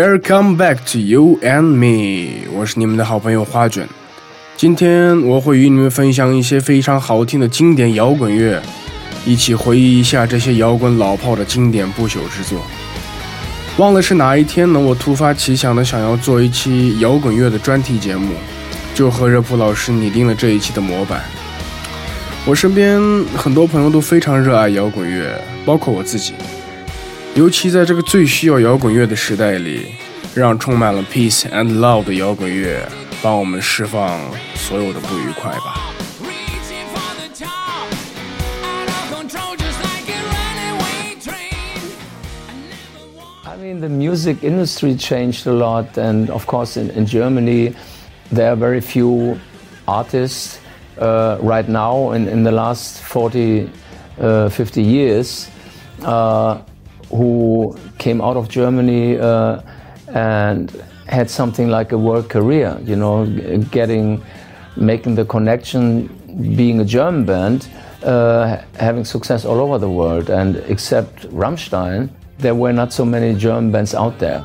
Welcome back to you and me，我是你们的好朋友花卷。今天我会与你们分享一些非常好听的经典摇滚乐，一起回忆一下这些摇滚老炮的经典不朽之作。忘了是哪一天呢？我突发奇想的想要做一期摇滚乐的专题节目，就和热普老师拟定了这一期的模板。我身边很多朋友都非常热爱摇滚乐，包括我自己。尤其在这个最需要摇滚乐的时代里，让充满了 peace and love 的摇滚乐帮我们释放所有的不愉快吧。I mean, the music industry changed a lot, and of course, in, in Germany, there are very few artists uh, right now in, in the last 40, uh, 50 years. Uh, who came out of Germany uh, and had something like a world career, you know, getting, making the connection, being a German band, uh, having success all over the world. And except Rammstein, there were not so many German bands out there.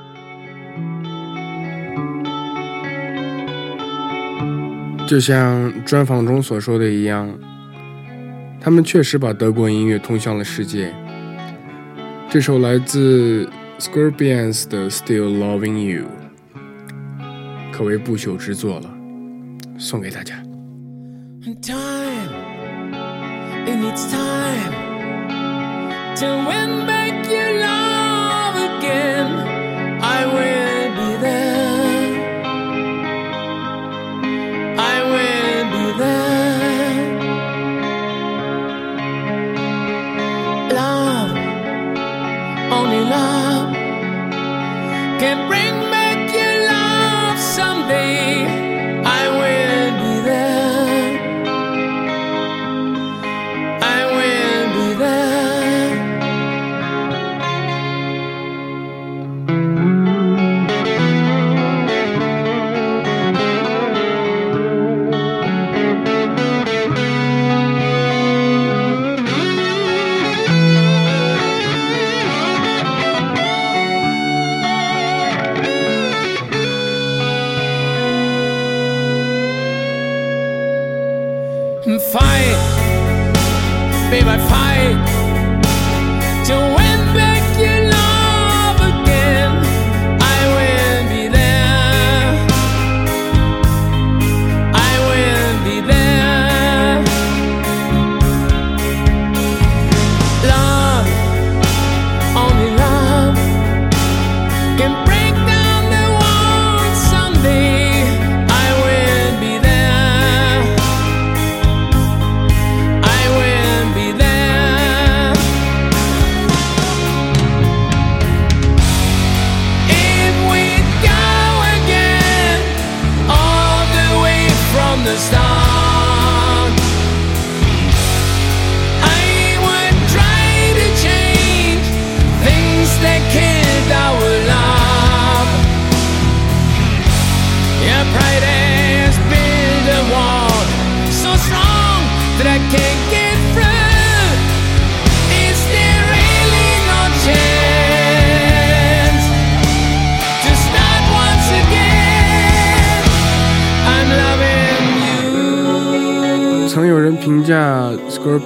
这首来自 Scorpions 的《Still Loving You》可谓不朽之作了，送给大家。Time, it needs time to win back your love again. I will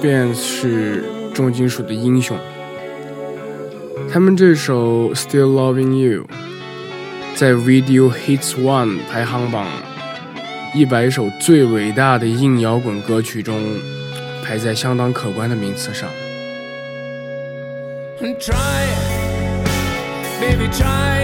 便是重金属的英雄。他们这首 still loving you 在 video hits one 排行榜一百首最伟大的硬摇滚歌曲中排在相当可观的名次上。Baby try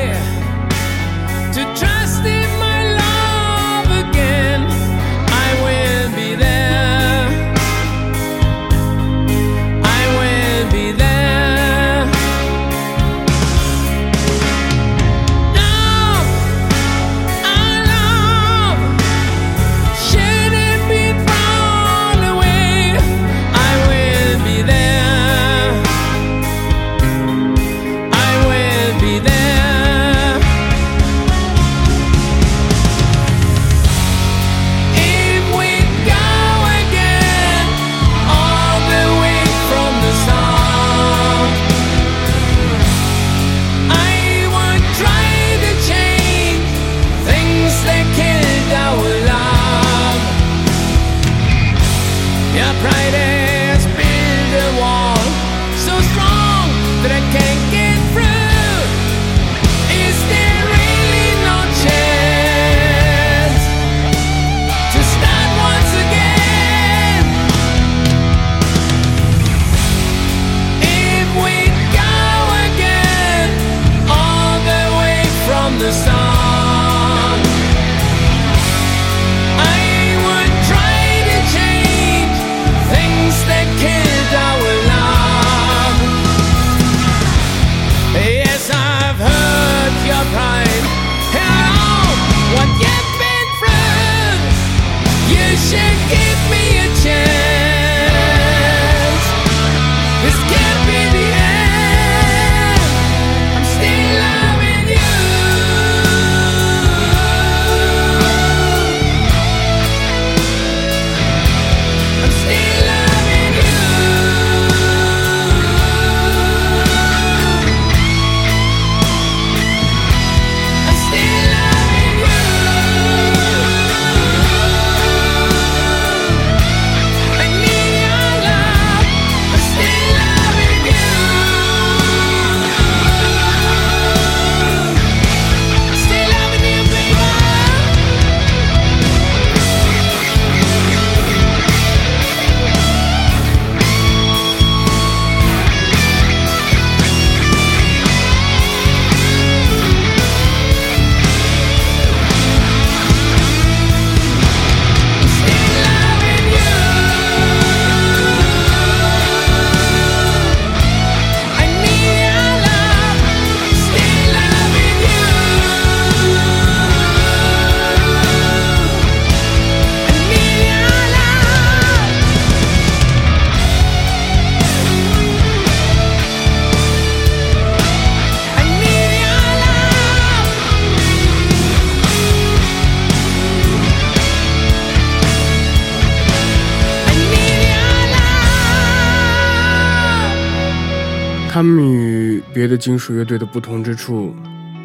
他们与别的金属乐队的不同之处，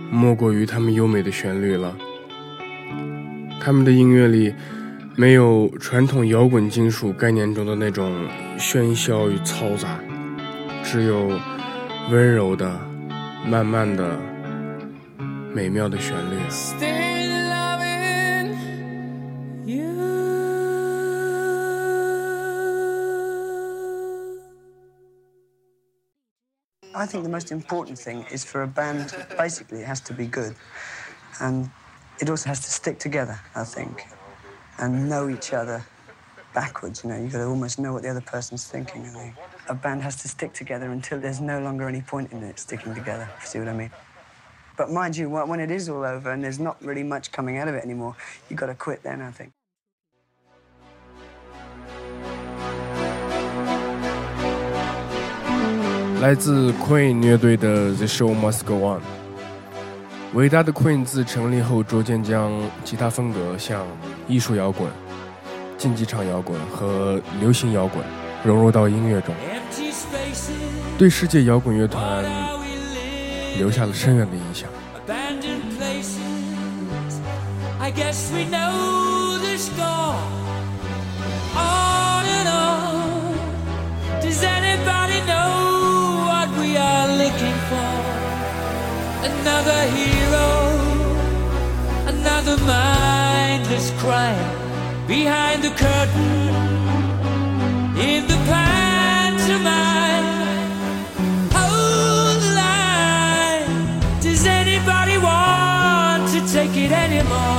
莫过于他们优美的旋律了。他们的音乐里没有传统摇滚金属概念中的那种喧嚣与嘈杂，只有温柔的、慢慢的、美妙的旋律。I think the most important thing is for a band, basically, it has to be good. And it also has to stick together, I think, and know each other backwards. You know, you've got to almost know what the other person's thinking, I. A band has to stick together until there's no longer any point in it sticking together, if you see what I mean. But mind you, when it is all over and there's not really much coming out of it anymore, you've got to quit then, I think. 来自 Queen 乐队的《The Show Must Go On》。伟大的 Queen 自成立后，逐渐将吉他风格向艺术摇滚、竞技场摇滚和流行摇滚融入到音乐中，对世界摇滚乐团留下了深远的影响。abandoned places. Looking for? Another hero, another mindless crime behind the curtain in the pantomime. Hold the line. Does anybody want to take it anymore?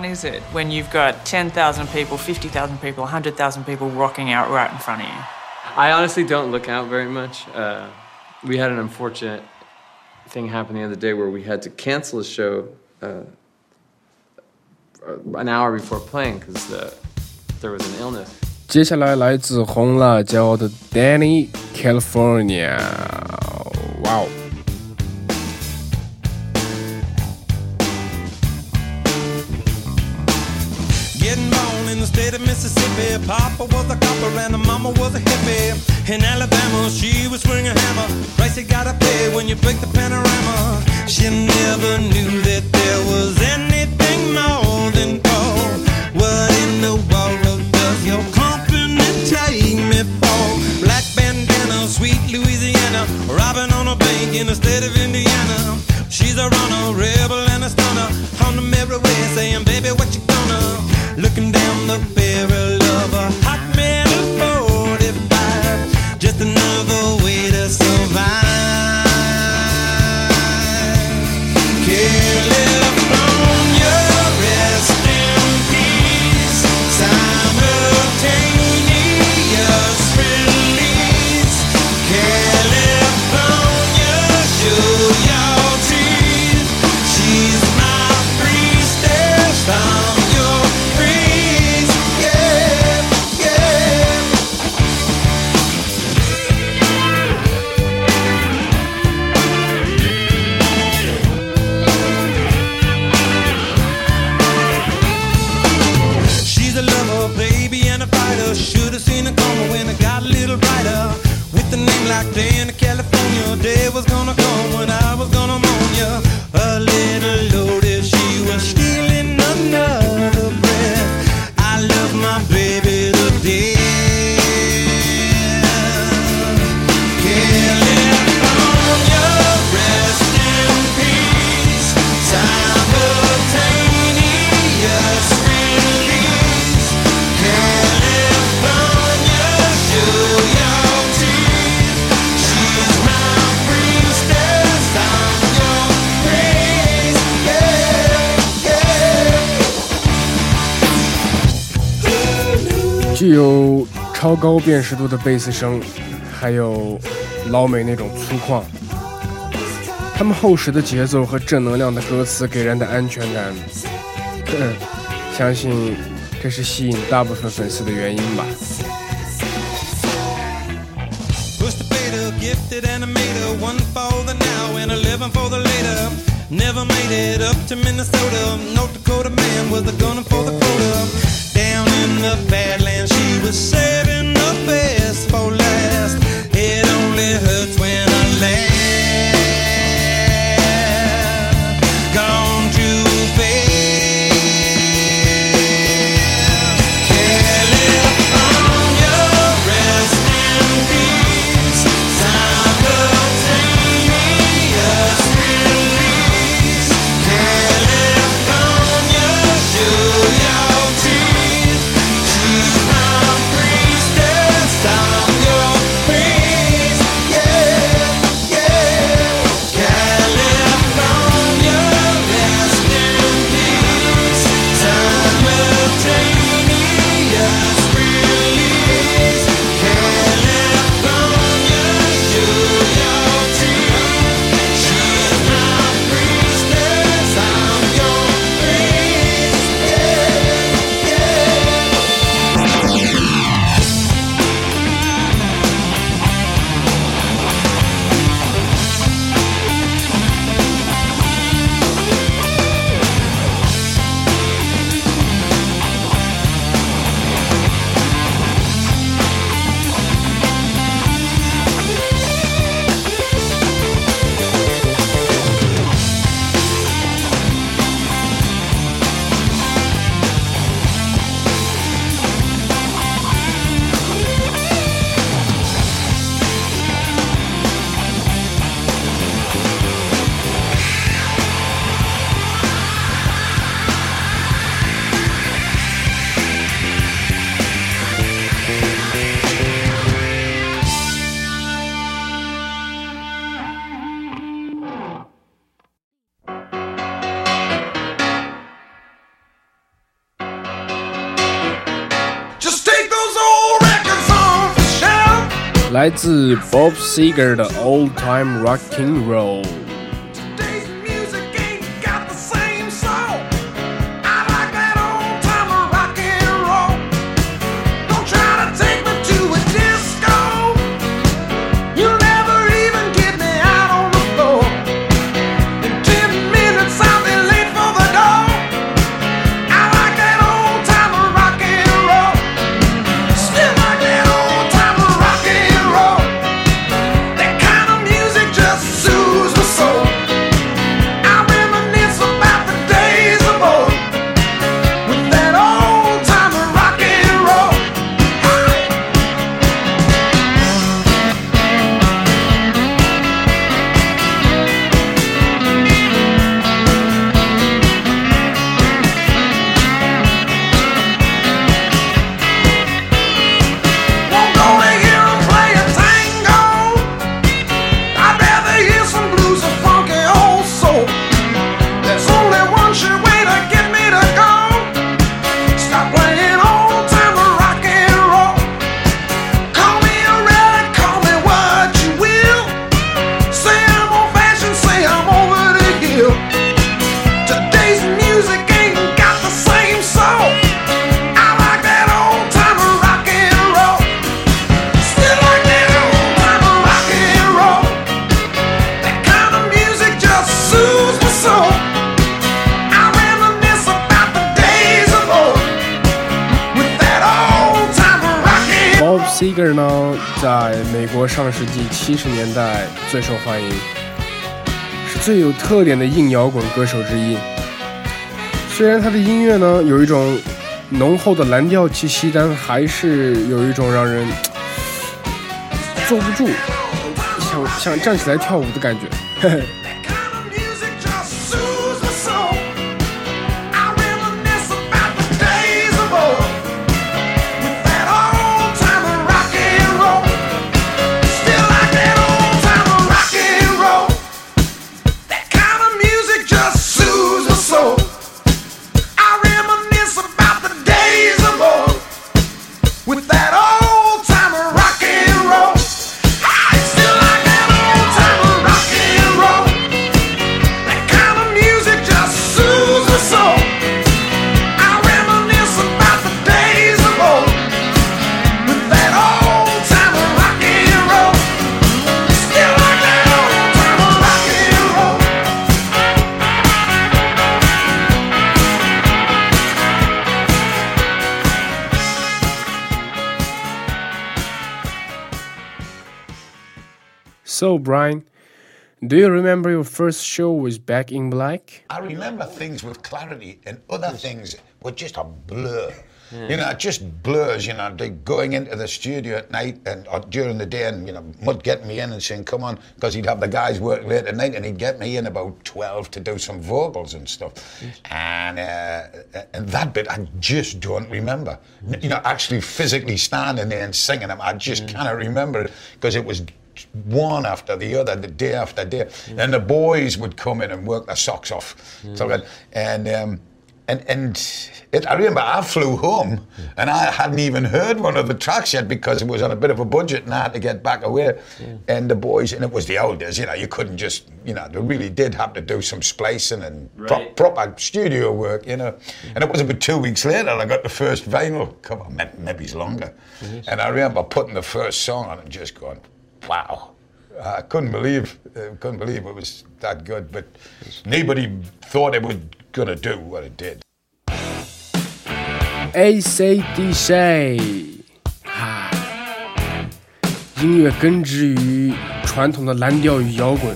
fun is it when you've got 10,000 people, 50,000 people, 100,000 people rocking out right in front of you? I honestly don't look out very much. Uh, we had an unfortunate thing happen the other day where we had to cancel a show uh, an hour before playing because uh, there was an illness. 接下来来自红辣椒的 Danny California，哇哦！ In the state of Mississippi. Papa was a copper and mama was a hippie. In Alabama, she was swinging a hammer. Price you gotta pay when you break the panorama. She never knew that there was anything more 高辨识度的贝斯声，还有老美那种粗犷。他们厚实的节奏和正能量的歌词给人的安全感，相信这是吸引大部分粉丝的原因吧。Gifted animator, one for the now and eleven for the later. Never made it up to Minnesota. North Dakota man was a gunner for the quota. Down in the Badlands, she was saving the for last. It only hurts when I laugh. 来自 Bob Seger 的 Old Time Rocking Roll。 最受欢迎，是最有特点的硬摇滚歌手之一。虽然他的音乐呢有一种浓厚的蓝调气息，但还是有一种让人 坐不住，想想站起来跳舞的感觉。嘿嘿。So Brian, do you remember your first show with Back in Black? I remember things with clarity, and other things were just a blur. You know, just blurs. You know, they going into the studio at night and or during the day, and you know, Mud getting me in and saying, "Come on," because he'd have the guys work late at night, and he'd get me in about twelve to do some vocals and stuff. And uh, and that bit I just don't remember. You know, actually physically standing there and singing them, I just cannot remember it because it was one after the other, the day after day. And the boys would come in and work their socks off. So that- and um, and and it, I remember I flew home and I hadn't even heard one of the tracks yet because it was on a bit of a budget and I had to get back away. And the boys, and it was the old days, you know, you couldn't just, you know, they really did have to do some splicing and pro- Right. proper studio work, you know. And it wasn't but two weeks later I got the first vinyl. Come on, may- maybe it's longer. And I remember putting the first song on and just going, wow. I couldn't believe, uh, couldn't believe it was that good. But nobody thought it was gonna do what it did. ACDC，啊，音乐根植于传统的蓝调与摇滚，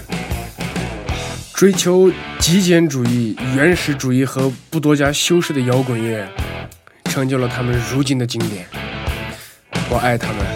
追求极简主义、原始主义和不多加修饰的摇滚乐，成就了他们如今的经典。我爱他们。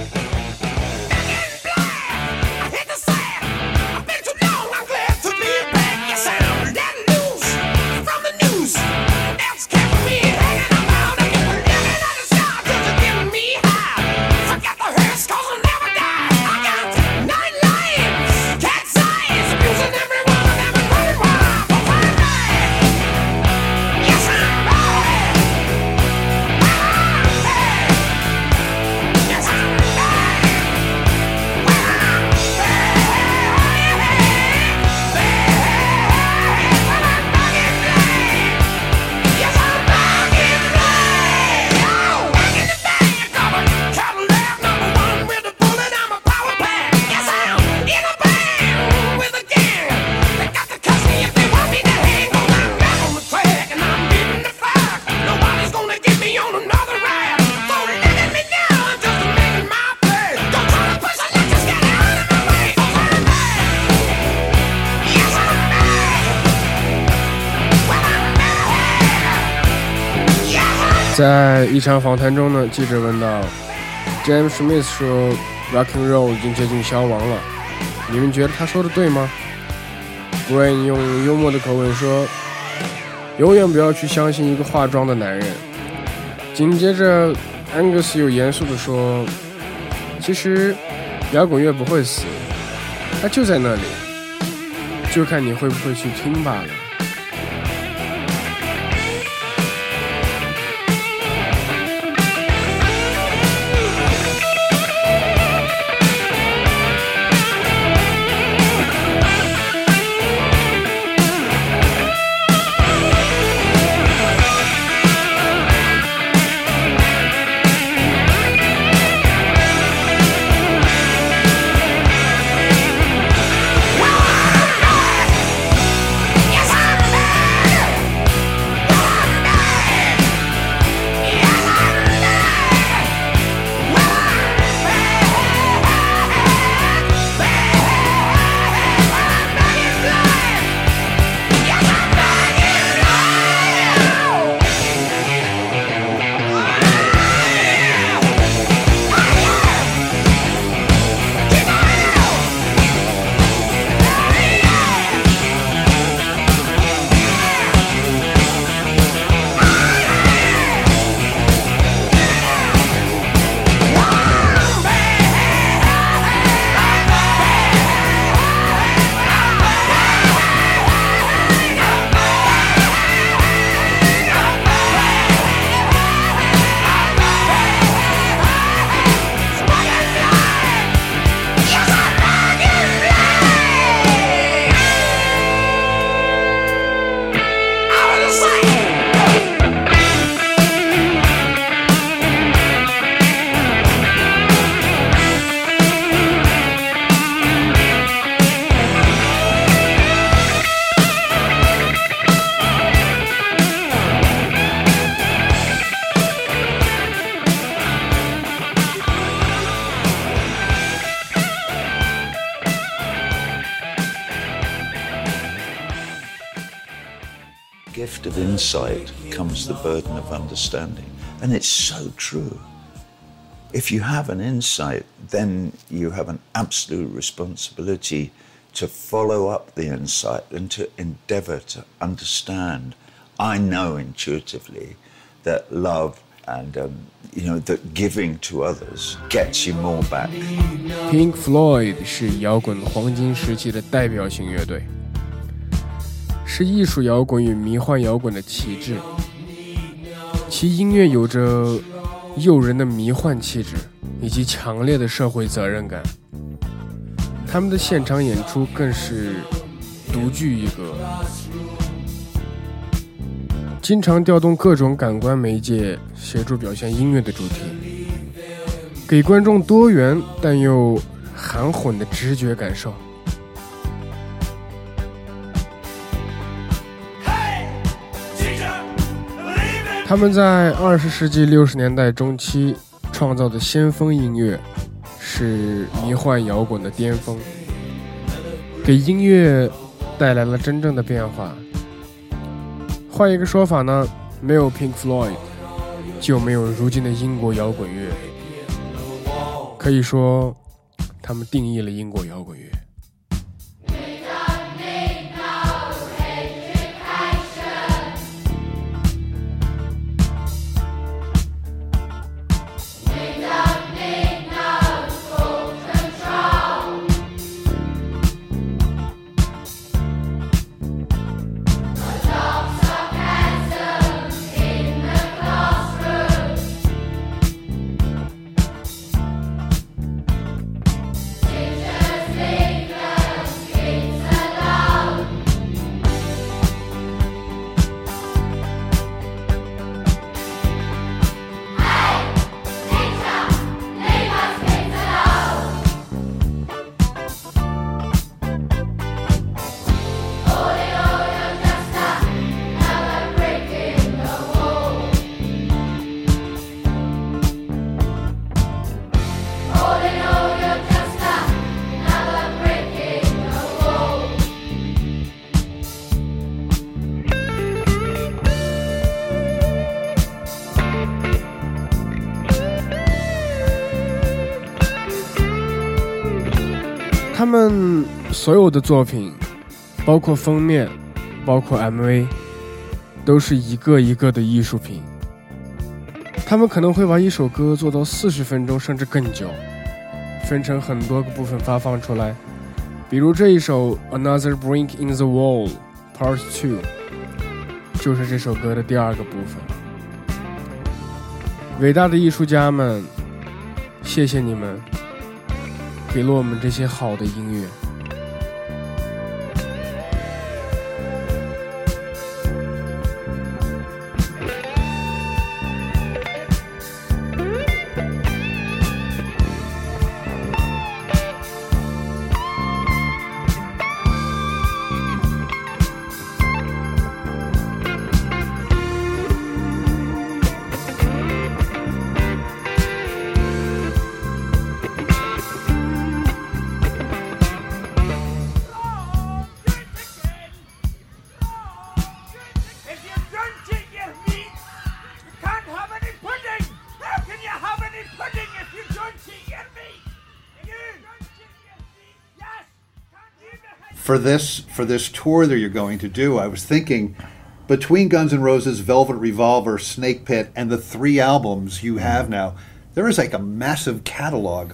在一场访谈中呢，记者问到，James Smith 说，Rock and Roll 已经接近消亡了，你们觉得他说的对吗？Brian 用幽默的口吻说，永远不要去相信一个化妆的男人。紧接着，Angus 又严肃地说，其实摇滚乐不会死，它就在那里，就看你会不会去听罢了。the burden of understanding. And it's so true. If you have an insight, then you have an absolute responsibility to follow up the insight and to endeavor to understand. I know intuitively that love and um, you know that giving to others gets you more back. Pink Floyd 是摇滚黄金时期的代表性乐队，是艺术摇滚与迷幻摇滚的旗帜。 其音乐有着诱人的迷幻气质以及强烈的社会责任感。他们的现场演出更是独具一格，经常调动各种感官媒介协助表现音乐的主题。给观众多元但又含混的直觉感受。他们在二十世纪六十年代中期创造的先锋音乐，是迷幻摇滚的巅峰，给音乐带来了真正的变化。换一个说法呢，没有 Pink Floyd，就没有如今的英国摇滚乐。可以说，他们定义了英国摇滚乐。他们所有的作品，包括封面，包括 MV，都是一个一个的艺术品。他们可能会把一首歌做到四十分钟甚至更久，分成很多个部分发放出来。比如这一首《Another Brick in the Wall Part Two》，就是这首歌的第二个部分。伟大的艺术家们，谢谢你们，给了我们这些好的音乐。For this for this tour that you're going to do, I was thinking between Guns N' Roses, Velvet Revolver, Snake Pit, and the three albums you have mm. now, there is like a massive catalog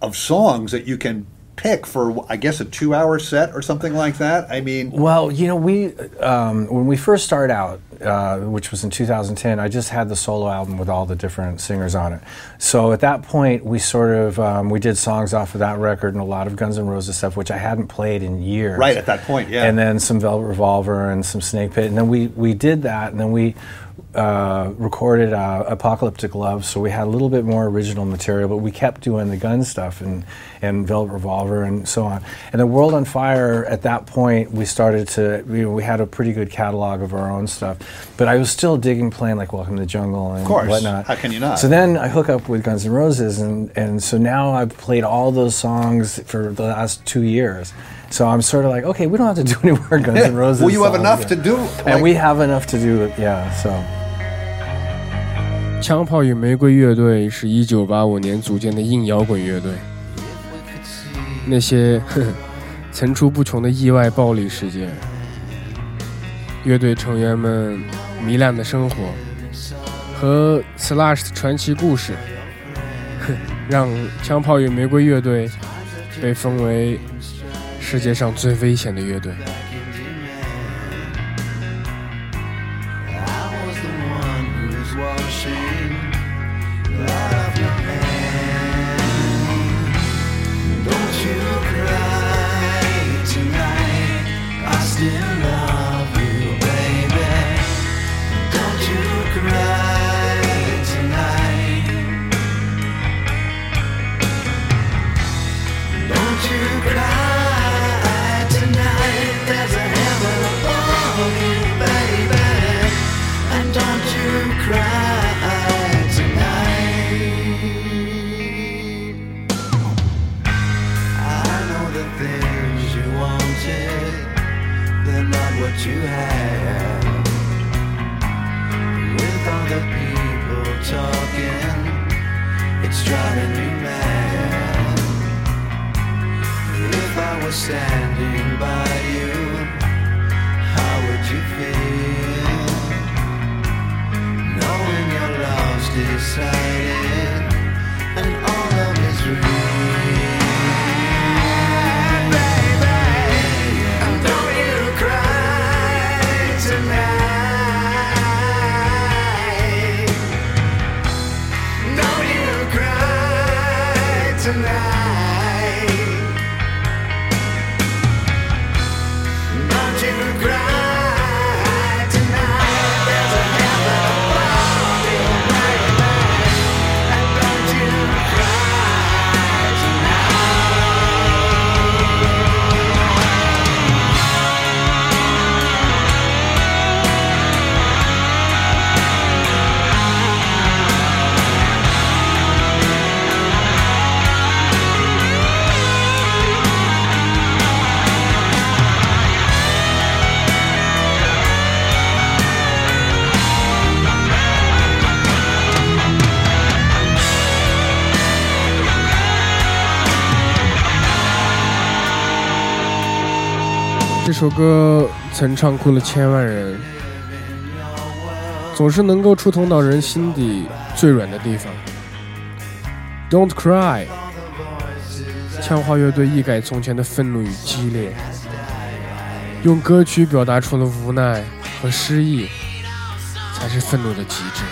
of songs that you can pick for I guess a two hour set or something like that. I mean Well, you know, we um, when we first started out, uh, which was in 2010, I just had the solo album with all the different singers on it. So at that point, we sort of um, we did songs off of that record and a lot of Guns N' Roses stuff, which I hadn't played in years. Right, at that point, yeah. And then some Velvet Revolver and some Snakepit, and then we we did that, and then we. Uh, recorded uh, Apocalyptic Love, so we had a little bit more original material, but we kept doing the gun stuff and, and Velvet Revolver and so on. And the World on Fire, at that point, we started to, you know, we had a pretty good catalog of our own stuff, but I was still digging playing like Welcome to the Jungle and Of course. whatnot. How can you not? So then I hook up with Guns N' Roses, and, and so now I've played all those songs for the last two years. So I'm sort of like, okay, we don't have to do any more Guns N' Roses. well, you have songs. enough to do. And like- we have enough to do it, yeah. So 枪炮与玫瑰乐队是一九八五年组建的硬摇滚乐队。 那些呵呵 层出不穷的意外暴力事件，乐队成员们糜烂的生活和 Slash 的传奇故事，哼 让枪炮与玫瑰乐队被封为世界上最危险的乐队。What you have. With all the people talking, it's driving me mad. If I was standing by you, how would you feel? Knowing your love's decided and all 首歌曾唱哭了千万人，总是能够触痛到人心底最软的地方。Don't cry，枪花乐队一改从前的愤怒与激烈，用歌曲表达出了无奈和失意，才是愤怒的极致。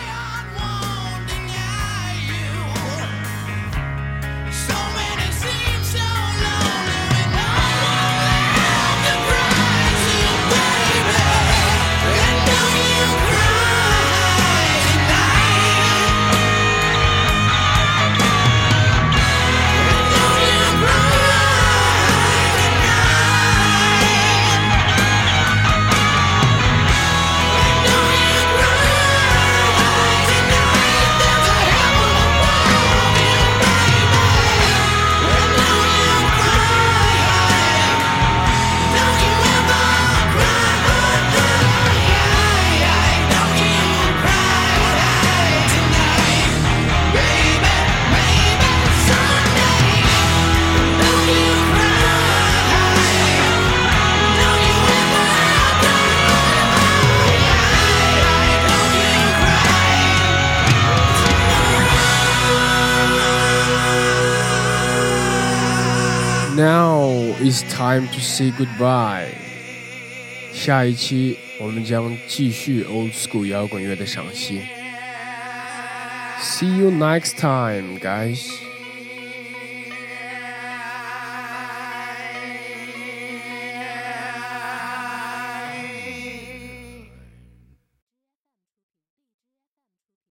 time to say goodbye。下一期我们将继续 old school 摇滚乐的赏析。See you next time, guys.